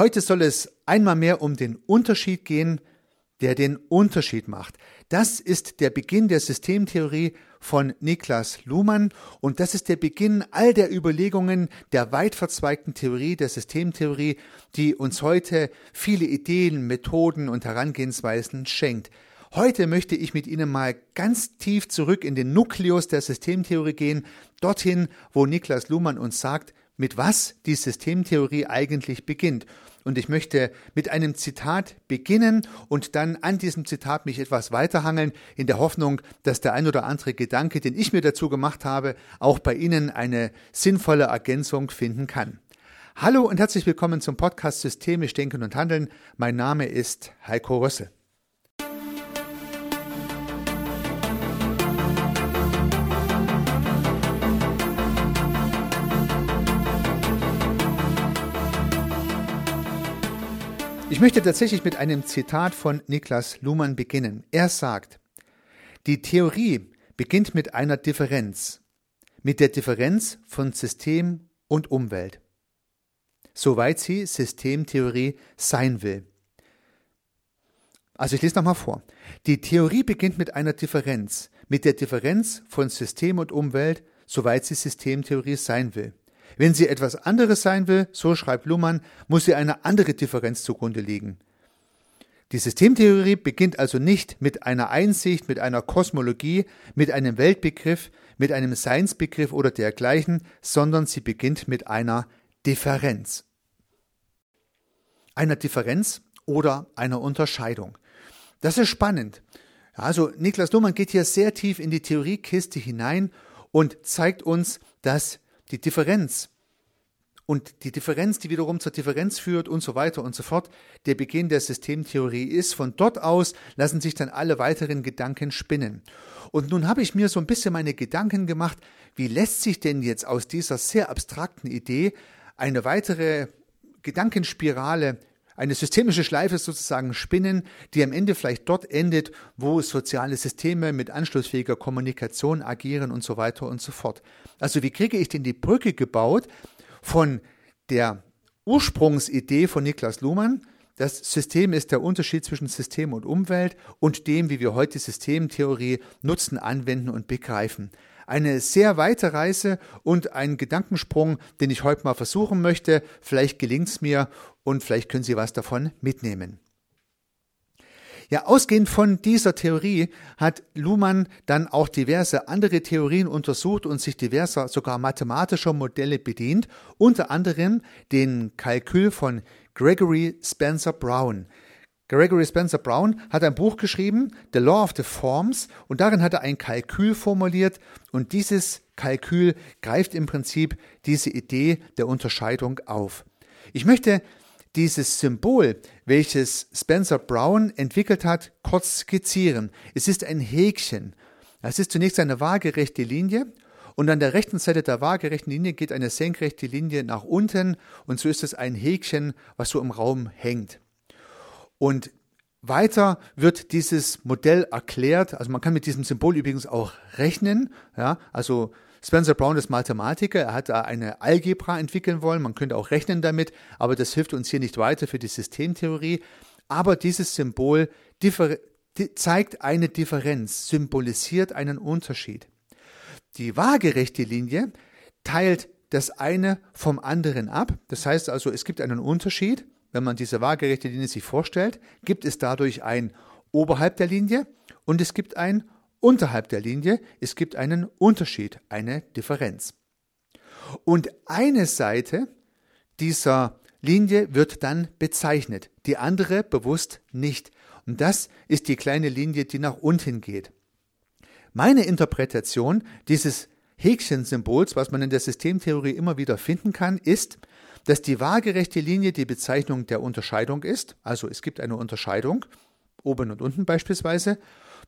Heute soll es einmal mehr um den Unterschied gehen, der den Unterschied macht. Das ist der Beginn der Systemtheorie von Niklas Luhmann und das ist der Beginn all der Überlegungen der weit verzweigten Theorie, der Systemtheorie, die uns heute viele Ideen, Methoden und Herangehensweisen schenkt. Heute möchte ich mit Ihnen mal ganz tief zurück in den Nukleus der Systemtheorie gehen, dorthin, wo Niklas Luhmann uns sagt, mit was die Systemtheorie eigentlich beginnt. Und ich möchte mit einem Zitat beginnen und dann an diesem Zitat mich etwas weiterhangeln, in der Hoffnung, dass der ein oder andere Gedanke, den ich mir dazu gemacht habe, auch bei Ihnen eine sinnvolle Ergänzung finden kann. Hallo und herzlich willkommen zum Podcast Systemisch Denken und Handeln. Mein Name ist Heiko Rösse. Ich möchte tatsächlich mit einem Zitat von Niklas Luhmann beginnen. Er sagt, die Theorie beginnt mit einer Differenz, mit der Differenz von System und Umwelt, soweit sie Systemtheorie sein will. Also ich lese nochmal vor. Die Theorie beginnt mit einer Differenz, mit der Differenz von System und Umwelt, soweit sie Systemtheorie sein will. Wenn sie etwas anderes sein will, so schreibt Luhmann, muss sie eine andere Differenz zugrunde liegen. Die Systemtheorie beginnt also nicht mit einer Einsicht, mit einer Kosmologie, mit einem Weltbegriff, mit einem Seinsbegriff oder dergleichen, sondern sie beginnt mit einer Differenz. Einer Differenz oder einer Unterscheidung. Das ist spannend. Also Niklas Luhmann geht hier sehr tief in die Theoriekiste hinein und zeigt uns, dass die Differenz und die Differenz, die wiederum zur Differenz führt und so weiter und so fort, der Beginn der Systemtheorie ist. Von dort aus lassen sich dann alle weiteren Gedanken spinnen. Und nun habe ich mir so ein bisschen meine Gedanken gemacht, wie lässt sich denn jetzt aus dieser sehr abstrakten Idee eine weitere Gedankenspirale eine systemische Schleife sozusagen spinnen, die am Ende vielleicht dort endet, wo soziale Systeme mit anschlussfähiger Kommunikation agieren und so weiter und so fort. Also wie kriege ich denn die Brücke gebaut von der Ursprungsidee von Niklas Luhmann, das System ist der Unterschied zwischen System und Umwelt und dem, wie wir heute Systemtheorie nutzen, anwenden und begreifen eine sehr weite Reise und ein Gedankensprung, den ich heute mal versuchen möchte. Vielleicht gelingt es mir und vielleicht können Sie was davon mitnehmen. Ja, ausgehend von dieser Theorie hat Luhmann dann auch diverse andere Theorien untersucht und sich diverser, sogar mathematischer Modelle bedient, unter anderem den Kalkül von Gregory Spencer Brown. Gregory Spencer Brown hat ein Buch geschrieben, The Law of the Forms, und darin hat er ein Kalkül formuliert, und dieses Kalkül greift im Prinzip diese Idee der Unterscheidung auf. Ich möchte dieses Symbol, welches Spencer Brown entwickelt hat, kurz skizzieren. Es ist ein Häkchen. Es ist zunächst eine waagerechte Linie und an der rechten Seite der waagerechten Linie geht eine senkrechte Linie nach unten und so ist es ein Häkchen, was so im Raum hängt. Und weiter wird dieses Modell erklärt, also man kann mit diesem Symbol übrigens auch rechnen, ja, also Spencer Brown ist Mathematiker, er hat da eine Algebra entwickeln wollen, man könnte auch rechnen damit, aber das hilft uns hier nicht weiter für die Systemtheorie. Aber dieses Symbol zeigt eine Differenz, symbolisiert einen Unterschied. Die waagerechte Linie teilt das eine vom anderen ab, das heißt also, es gibt einen Unterschied, wenn man diese waagerechte Linie sich vorstellt, gibt es dadurch ein oberhalb der Linie und es gibt ein unterhalb der Linie, es gibt einen Unterschied, eine Differenz. Und eine Seite dieser Linie wird dann bezeichnet, die andere bewusst nicht. Und das ist die kleine Linie, die nach unten geht. Meine Interpretation dieses Häkchensymbols, was man in der Systemtheorie immer wieder finden kann, ist, dass die waagerechte Linie die Bezeichnung der Unterscheidung ist, also es gibt eine Unterscheidung, oben und unten beispielsweise.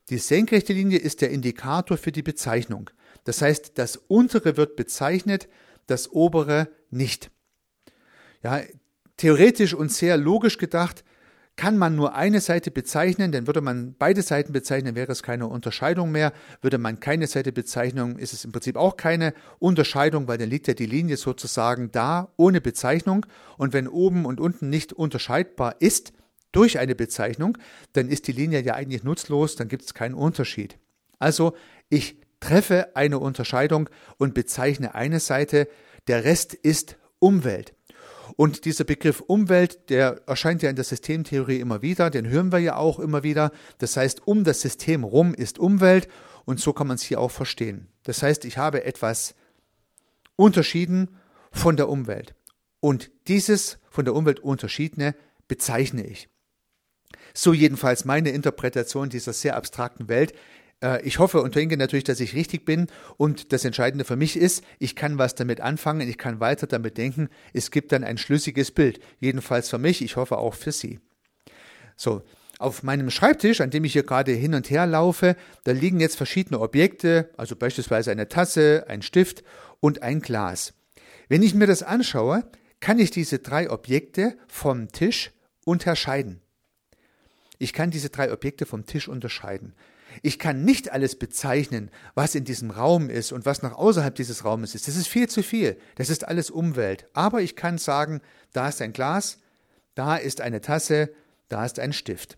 Die senkrechte Linie ist der Indikator für die Bezeichnung. Das heißt, das untere wird bezeichnet, das obere nicht. Ja, theoretisch und sehr logisch gedacht Kann man nur eine Seite bezeichnen, dann würde man beide Seiten bezeichnen, wäre es keine Unterscheidung mehr. Würde man keine Seite bezeichnen, ist es im Prinzip auch keine Unterscheidung, weil dann liegt ja die Linie sozusagen da ohne Bezeichnung. Und wenn oben und unten nicht unterscheidbar ist durch eine Bezeichnung, dann ist die Linie ja eigentlich nutzlos, dann gibt es keinen Unterschied. Also ich treffe eine Unterscheidung und bezeichne eine Seite, der Rest ist Umwelt. Und dieser Begriff Umwelt, der erscheint ja in der Systemtheorie immer wieder, den hören wir ja auch immer wieder. Das heißt, um das System rum ist Umwelt und so kann man es hier auch verstehen. Das heißt, ich habe etwas unterschieden von der Umwelt. Und dieses von der Umwelt unterschiedene bezeichne ich. So jedenfalls meine Interpretation dieser sehr abstrakten Welt. Äh, ich hoffe und denke natürlich, dass ich richtig bin und das Entscheidende für mich ist, ich kann was damit anfangen, ich kann weiter damit denken, es gibt dann ein schlüssiges Bild, jedenfalls für mich, ich hoffe auch für Sie. So, auf meinem Schreibtisch, an dem ich hier gerade hin und her laufe, da liegen jetzt verschiedene Objekte, also beispielsweise eine Tasse, ein Stift und ein Glas. Wenn ich mir das anschaue, kann ich diese drei Objekte vom Tisch unterscheiden. Ich kann diese drei Objekte vom Tisch unterscheiden. Ich kann nicht alles bezeichnen, was in diesem Raum ist und was noch außerhalb dieses Raumes ist. Das ist viel zu viel. Das ist alles Umwelt. Aber ich kann sagen, da ist ein Glas, da ist eine Tasse, da ist ein Stift.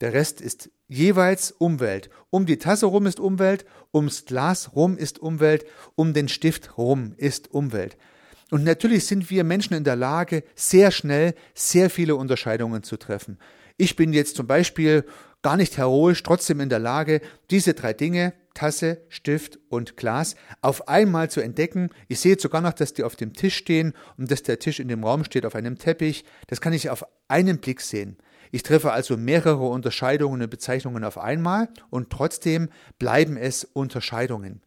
Der Rest ist jeweils Umwelt. Um die Tasse rum ist Umwelt, ums Glas rum ist Umwelt, um den Stift rum ist Umwelt. Und natürlich sind wir Menschen in der Lage, sehr schnell sehr viele Unterscheidungen zu treffen. Ich bin jetzt zum Beispiel gar nicht heroisch, trotzdem in der Lage, diese drei Dinge, Tasse, Stift und Glas, auf einmal zu entdecken. Ich sehe sogar noch, dass die auf dem Tisch stehen und dass der Tisch in dem Raum steht auf einem Teppich. Das kann ich auf einen Blick sehen. Ich treffe also mehrere Unterscheidungen und Bezeichnungen auf einmal und trotzdem bleiben es Unterscheidungen.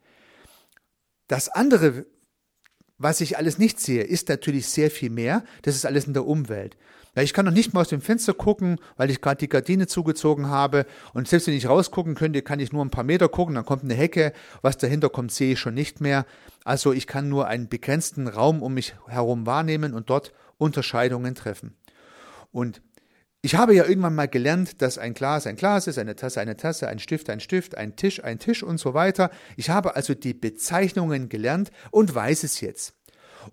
Das andere, was ich alles nicht sehe, ist natürlich sehr viel mehr. Das ist alles in der Umwelt. Ja, ich kann noch nicht mal aus dem Fenster gucken, weil ich gerade die Gardine zugezogen habe. Und selbst wenn ich rausgucken könnte, kann ich nur ein paar Meter gucken, dann kommt eine Hecke. Was dahinter kommt, sehe ich schon nicht mehr. Also ich kann nur einen begrenzten Raum um mich herum wahrnehmen und dort Unterscheidungen treffen. Und ich habe ja irgendwann mal gelernt, dass ein Glas ein Glas ist, eine Tasse eine Tasse, ein Stift ein Stift, ein Tisch ein Tisch und so weiter. Ich habe also die Bezeichnungen gelernt und weiß es jetzt.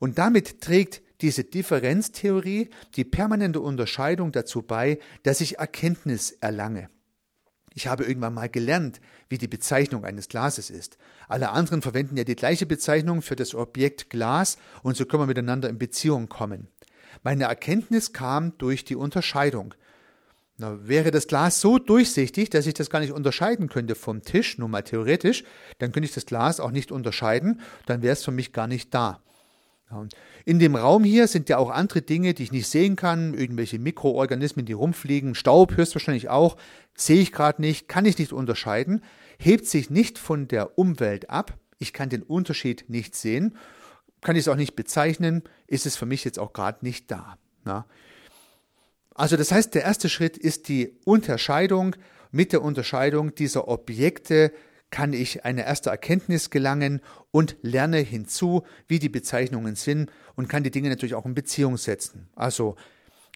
Und damit trägt diese Differenztheorie, die permanente Unterscheidung dazu bei, dass ich Erkenntnis erlange. Ich habe irgendwann mal gelernt, wie die Bezeichnung eines Glases ist. Alle anderen verwenden ja die gleiche Bezeichnung für das Objekt Glas und so können wir miteinander in Beziehung kommen. Meine Erkenntnis kam durch die Unterscheidung. Na, wäre das Glas so durchsichtig, dass ich das gar nicht unterscheiden könnte vom Tisch, nur mal theoretisch, dann könnte ich das Glas auch nicht unterscheiden, dann wäre es für mich gar nicht da. In dem Raum hier sind ja auch andere Dinge, die ich nicht sehen kann, irgendwelche Mikroorganismen, die rumfliegen, Staub höchstwahrscheinlich auch, sehe ich gerade nicht, kann ich nicht unterscheiden, hebt sich nicht von der Umwelt ab, ich kann den Unterschied nicht sehen, kann ich es auch nicht bezeichnen, ist es für mich jetzt auch gerade nicht da. Ja. Also das heißt, der erste Schritt ist die Unterscheidung. Mit der Unterscheidung dieser Objekte kann ich eine erste Erkenntnis gelangen und lerne hinzu, wie die Bezeichnungen sind und kann die Dinge natürlich auch in Beziehung setzen. Also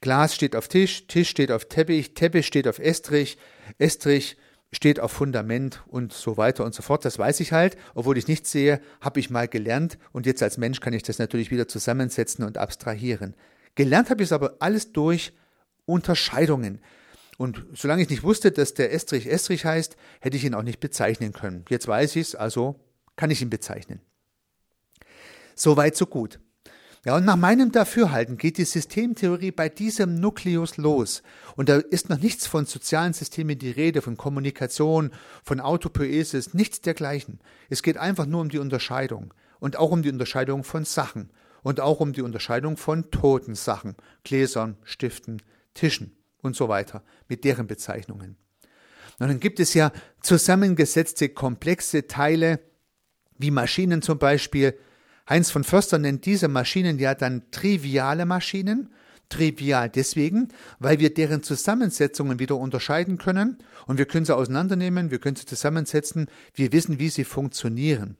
Glas steht auf Tisch, Tisch steht auf Teppich, Teppich steht auf Estrich, Estrich steht auf Fundament und so weiter und so fort. Das weiß ich halt, obwohl ich nichts sehe, habe ich mal gelernt und jetzt als Mensch kann ich das natürlich wieder zusammensetzen und abstrahieren. Gelernt habe ich es aber alles durch Unterscheidungen. Und solange ich nicht wusste, dass der Estrich Estrich heißt, hätte ich ihn auch nicht bezeichnen können. Jetzt weiß ich es, also kann ich ihn bezeichnen. Soweit, so gut. Ja, und nach meinem Dafürhalten geht die Systemtheorie bei diesem Nukleus los. Und da ist noch nichts von sozialen Systemen die Rede, von Kommunikation, von Autopoiesis, nichts dergleichen. Es geht einfach nur um die Unterscheidung. Und auch um die Unterscheidung von Sachen. Und auch um die Unterscheidung von toten Sachen, Gläsern, Stiften, Tischen und so weiter, mit deren Bezeichnungen. Und dann gibt es ja zusammengesetzte komplexe Teile, wie Maschinen zum Beispiel. Heinz von Förster nennt diese Maschinen ja dann triviale Maschinen. Trivial deswegen, weil wir deren Zusammensetzungen wieder unterscheiden können und wir können sie auseinandernehmen, wir können sie zusammensetzen, wir wissen, wie sie funktionieren.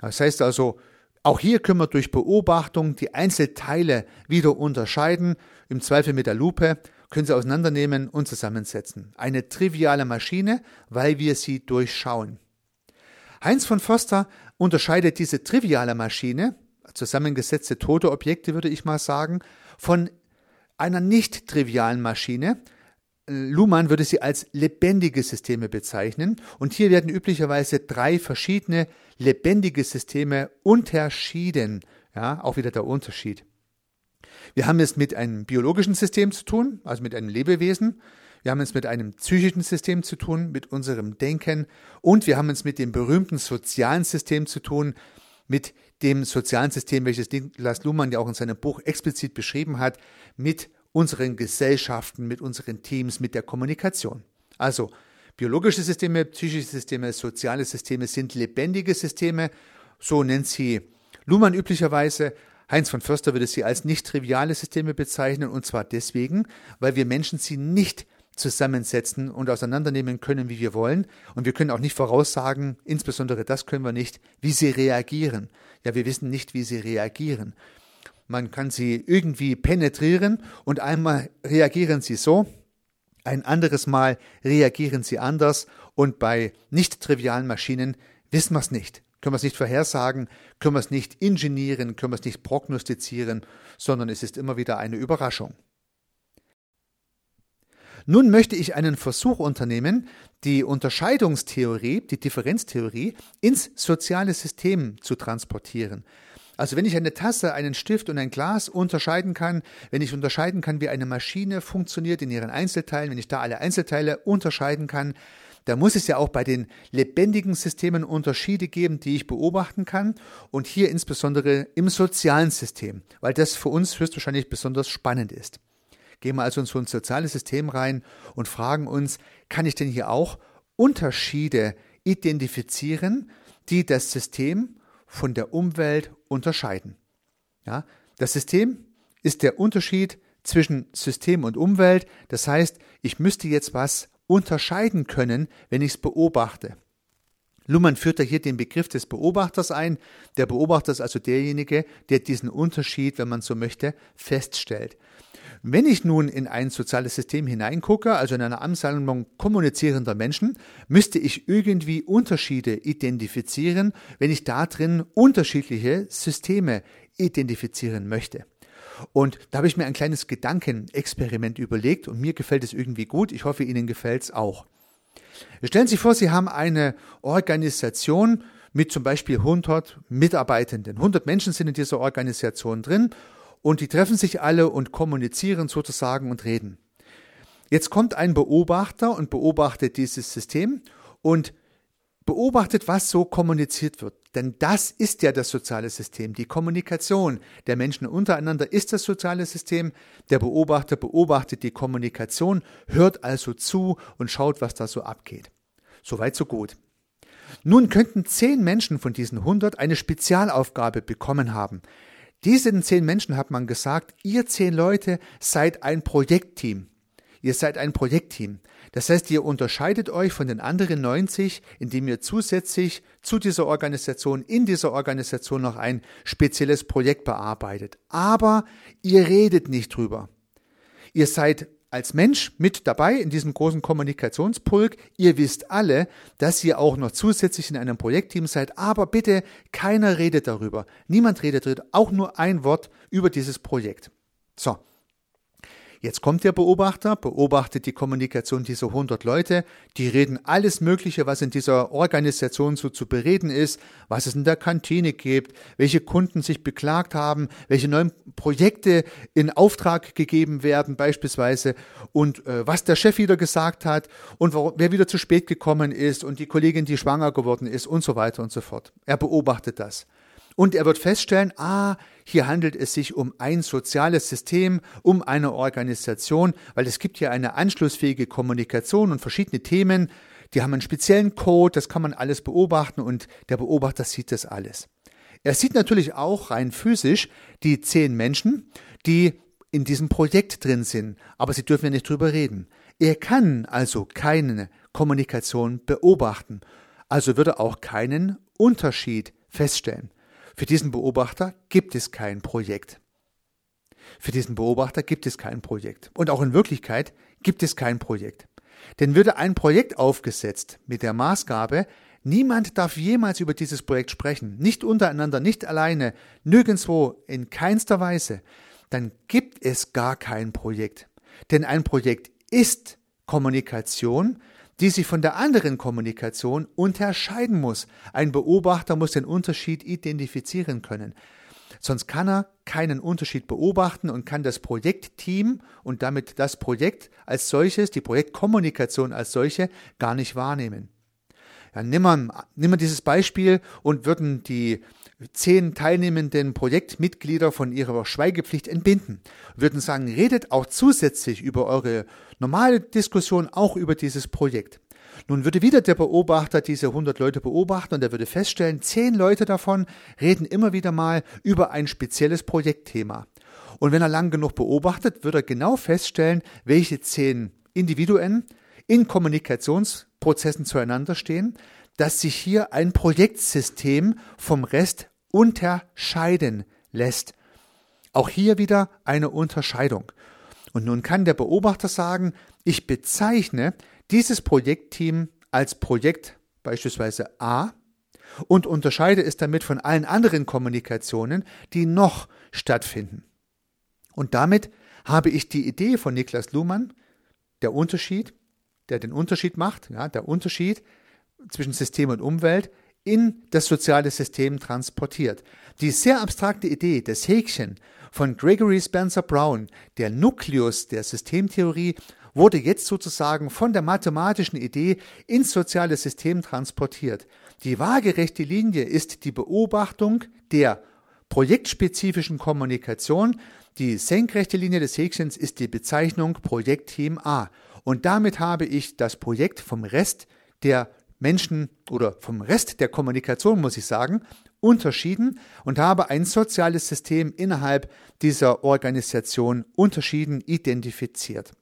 Das heißt also, Auch hier können wir durch Beobachtung die Einzelteile wieder unterscheiden, im Zweifel mit der Lupe, können sie auseinandernehmen und zusammensetzen. Eine triviale Maschine, weil wir sie durchschauen. Heinz von Foster unterscheidet diese triviale Maschine, zusammengesetzte tote Objekte würde ich mal sagen, von einer nicht trivialen Maschine. Luhmann würde sie als lebendige Systeme bezeichnen und hier werden üblicherweise drei verschiedene lebendige Systeme unterschieden. Ja, auch wieder der Unterschied. Wir haben es mit einem biologischen System zu tun, also mit einem Lebewesen. Wir haben es mit einem psychischen System zu tun, mit unserem Denken und wir haben es mit dem berühmten sozialen System zu tun, mit dem sozialen System, welches Niklas Luhmann ja auch in seinem Buch explizit beschrieben hat, mit unseren Gesellschaften, mit unseren Teams, mit der Kommunikation. Also biologische Systeme, psychische Systeme, soziale Systeme sind lebendige Systeme, so nennt sie Luhmann üblicherweise. Heinz von Förster würde sie als nicht triviale Systeme bezeichnen, und zwar deswegen, weil wir Menschen sie nicht zusammensetzen und auseinandernehmen können, wie wir wollen. Und wir können auch nicht voraussagen, insbesondere das können wir nicht, wie sie reagieren. Ja, wir wissen nicht, wie sie reagieren. Man kann sie irgendwie penetrieren und einmal reagieren sie so, ein anderes Mal reagieren sie anders und bei nicht trivialen Maschinen wissen wir es nicht. Können wir es nicht vorhersagen, können wir es nicht ingenieren, können wir es nicht prognostizieren, sondern es ist immer wieder eine Überraschung. Nun möchte ich einen Versuch unternehmen, die Unterscheidungstheorie, die Differenztheorie ins soziale System zu transportieren. Also wenn ich eine Tasse, einen Stift und ein Glas unterscheiden kann, wenn ich unterscheiden kann, wie eine Maschine funktioniert in ihren Einzelteilen, wenn ich da alle Einzelteile unterscheiden kann, da muss es ja auch bei den lebendigen Systemen Unterschiede geben, die ich beobachten kann und hier insbesondere im sozialen System, weil das für uns höchstwahrscheinlich besonders spannend ist. Gehen wir also in so ein soziales System rein und fragen uns, kann ich denn hier auch Unterschiede identifizieren, die das System von der Umwelt unterscheiden? Ja, das System ist der Unterschied zwischen System und Umwelt. Das heißt, ich müsste jetzt was unterscheiden können, wenn ich es beobachte. Luhmann führt da hier den Begriff des Beobachters ein. Der Beobachter ist also derjenige, der diesen Unterschied, wenn man so möchte, feststellt. Wenn ich nun in ein soziales System hineingucke, also in eine Ansammlung kommunizierender Menschen, müsste ich irgendwie Unterschiede identifizieren, wenn ich da drin unterschiedliche Systeme identifizieren möchte. Und da habe ich mir ein kleines Gedankenexperiment überlegt und mir gefällt es irgendwie gut. Ich hoffe, Ihnen gefällt es auch. Stellen Sie sich vor, Sie haben eine Organisation mit zum Beispiel 100 Mitarbeitenden. 100 Menschen sind in dieser Organisation drin und die treffen sich alle und kommunizieren sozusagen und reden. Jetzt kommt ein Beobachter und beobachtet dieses System und beobachtet, was so kommuniziert wird. Denn das ist ja das soziale System. Die Kommunikation der Menschen untereinander ist das soziale System. Der Beobachter beobachtet die Kommunikation, hört also zu und schaut, was da so abgeht. Soweit, so gut. Nun könnten zehn Menschen von diesen 100 eine Spezialaufgabe bekommen haben. Diesen zehn Menschen hat man gesagt, ihr zehn Leute seid ein Projektteam. Ihr seid ein Projektteam. Das heißt, ihr unterscheidet euch von den anderen 90, indem ihr zusätzlich zu dieser Organisation, in dieser Organisation noch ein spezielles Projekt bearbeitet. Aber ihr redet nicht drüber. Ihr seid als Mensch mit dabei in diesem großen Kommunikationspulk. Ihr wisst alle, dass ihr auch noch zusätzlich in einem Projektteam seid, aber bitte keiner redet darüber. Niemand redet darüber, auch nur ein Wort über dieses Projekt. So, Jetzt kommt der Beobachter, beobachtet die Kommunikation dieser 100 Leute, die reden alles Mögliche, was in dieser Organisation so zu bereden ist, was es in der Kantine gibt, welche Kunden sich beklagt haben, welche neuen Projekte in Auftrag gegeben werden beispielsweise und äh, was der Chef wieder gesagt hat und wer wieder zu spät gekommen ist und die Kollegin, die schwanger geworden ist und so weiter und so fort. Er beobachtet das. Und er wird feststellen, ah, hier handelt es sich um ein soziales System, um eine Organisation, weil es gibt hier eine anschlussfähige Kommunikation und verschiedene Themen, die haben einen speziellen Code, das kann man alles beobachten und der Beobachter sieht das alles. Er sieht natürlich auch rein physisch die zehn Menschen, die in diesem Projekt drin sind, aber sie dürfen ja nicht drüber reden. Er kann also keine Kommunikation beobachten, also würde auch keinen Unterschied feststellen. Für diesen Beobachter gibt es kein Projekt. Für diesen Beobachter gibt es kein Projekt. Und auch in Wirklichkeit gibt es kein Projekt. Denn würde ein Projekt aufgesetzt mit der Maßgabe, niemand darf jemals über dieses Projekt sprechen, nicht untereinander, nicht alleine, nirgendwo, in keinster Weise, dann gibt es gar kein Projekt. Denn ein Projekt ist Kommunikation, die sich von der anderen Kommunikation unterscheiden muss. Ein Beobachter muss den Unterschied identifizieren können. Sonst kann er keinen Unterschied beobachten und kann das Projektteam und damit das Projekt als solches, die Projektkommunikation als solche, gar nicht wahrnehmen. Ja, nimm, mal, nimm mal dieses Beispiel und würden die zehn teilnehmenden Projektmitglieder von ihrer Schweigepflicht entbinden. Würden sagen, redet auch zusätzlich über eure normale Diskussion auch über dieses Projekt. Nun würde wieder der Beobachter diese 100 Leute beobachten und er würde feststellen, zehn Leute davon reden immer wieder mal über ein spezielles Projektthema. Und wenn er lang genug beobachtet, wird er genau feststellen, welche zehn Individuen in Kommunikationsprozessen zueinander stehen, dass sich hier ein Projektsystem vom Rest unterscheiden lässt. Auch hier wieder eine Unterscheidung. Und nun kann der Beobachter sagen, ich bezeichne dieses Projektteam als Projekt beispielsweise A und unterscheide es damit von allen anderen Kommunikationen, die noch stattfinden. Und damit habe ich die Idee von Niklas Luhmann, der Unterschied, der den Unterschied macht, ja, der Unterschied zwischen System und Umwelt, in das soziale System transportiert. Die sehr abstrakte Idee, das Häkchen von Gregory Spencer Brown, der Nukleus der Systemtheorie, wurde jetzt sozusagen von der mathematischen Idee ins soziale System transportiert. Die waagerechte Linie ist die Beobachtung der projektspezifischen Kommunikation. Die senkrechte Linie des Häkchens ist die Bezeichnung Projektteam A. Und damit habe ich das Projekt vom Rest der Menschen oder vom Rest der Kommunikation, muss ich sagen, unterschieden und habe ein soziales System innerhalb dieser Organisation unterschieden identifiziert.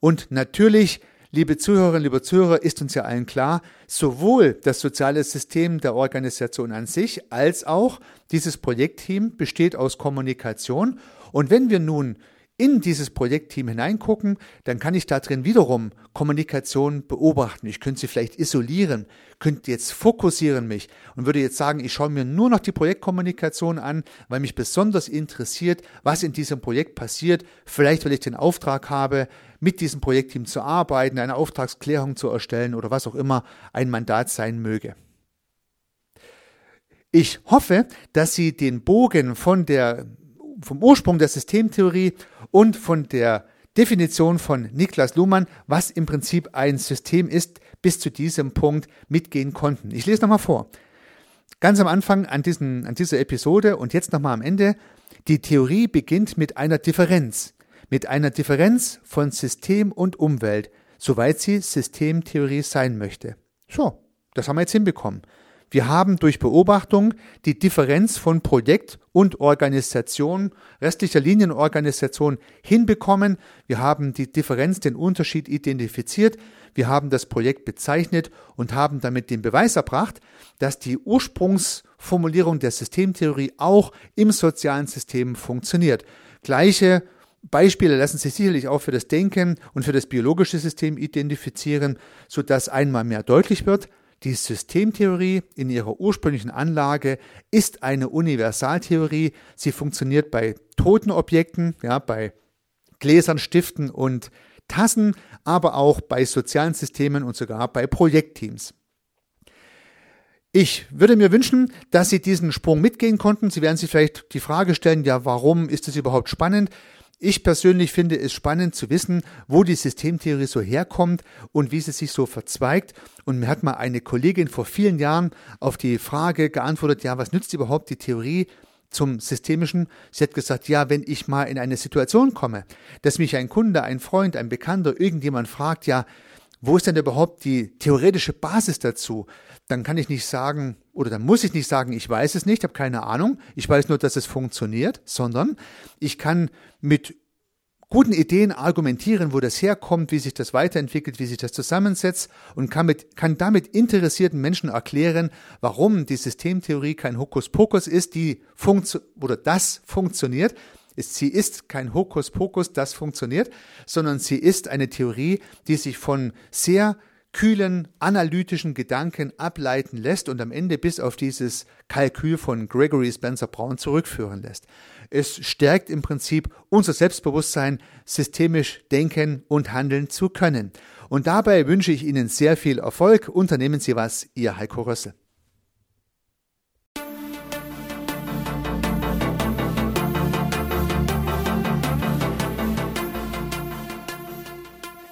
Und natürlich, liebe Zuhörerinnen, liebe Zuhörer, ist uns ja allen klar, sowohl das soziale System der Organisation an sich als auch dieses Projektteam besteht aus Kommunikation. Und wenn wir nun in dieses Projektteam hineingucken, dann kann ich da drin wiederum Kommunikation beobachten. Ich könnte sie vielleicht isolieren, könnte jetzt fokussieren mich und würde jetzt sagen, ich schaue mir nur noch die Projektkommunikation an, weil mich besonders interessiert, was in diesem Projekt passiert. Vielleicht, weil ich den Auftrag habe, mit diesem Projektteam zu arbeiten, eine Auftragsklärung zu erstellen oder was auch immer ein Mandat sein möge. Ich hoffe, dass Sie den Bogen von der vom Ursprung der Systemtheorie und von der Definition von Niklas Luhmann, was im Prinzip ein System ist, bis zu diesem Punkt mitgehen konnten. Ich lese nochmal vor. Ganz am Anfang an, diesen, an dieser Episode und jetzt nochmal am Ende. Die Theorie beginnt mit einer Differenz. Mit einer Differenz von System und Umwelt, soweit sie Systemtheorie sein möchte. So, das haben wir jetzt hinbekommen. Wir haben durch Beobachtung die Differenz von Projekt und Organisation, restlicher Linienorganisation hinbekommen. Wir haben die Differenz, den Unterschied identifiziert. Wir haben das Projekt bezeichnet und haben damit den Beweis erbracht, dass die Ursprungsformulierung der Systemtheorie auch im sozialen System funktioniert. Gleiche Beispiele lassen sich sicherlich auch für das Denken und für das biologische System identifizieren, sodass einmal mehr deutlich wird, die Systemtheorie in ihrer ursprünglichen Anlage ist eine Universaltheorie. Sie funktioniert bei toten Objekten, ja, bei Gläsern, Stiften und Tassen, aber auch bei sozialen Systemen und sogar bei Projektteams. Ich würde mir wünschen, dass Sie diesen Sprung mitgehen konnten. Sie werden sich vielleicht die Frage stellen, ja, warum ist es überhaupt spannend? Ich persönlich finde es spannend zu wissen, wo die Systemtheorie so herkommt und wie sie sich so verzweigt. Und mir hat mal eine Kollegin vor vielen Jahren auf die Frage geantwortet, ja, was nützt überhaupt die Theorie zum Systemischen? Sie hat gesagt, ja, wenn ich mal in eine Situation komme, dass mich ein Kunde, ein Freund, ein Bekannter, irgendjemand fragt, ja, wo ist denn überhaupt die theoretische Basis dazu? Dann kann ich nicht sagen, oder dann muss ich nicht sagen, ich weiß es nicht, habe keine Ahnung, ich weiß nur, dass es funktioniert, sondern ich kann mit guten Ideen argumentieren, wo das herkommt, wie sich das weiterentwickelt, wie sich das zusammensetzt und kann, mit, kann damit interessierten Menschen erklären, warum die Systemtheorie kein Hokuspokus ist, die funktio oder das funktioniert. Sie ist kein Hokuspokus, das funktioniert, sondern sie ist eine Theorie, die sich von sehr kühlen, analytischen Gedanken ableiten lässt und am Ende bis auf dieses Kalkül von Gregory Spencer Brown zurückführen lässt. Es stärkt im Prinzip unser Selbstbewusstsein, systemisch denken und handeln zu können. Und dabei wünsche ich Ihnen sehr viel Erfolg. Unternehmen Sie was, Ihr Heiko Rössel.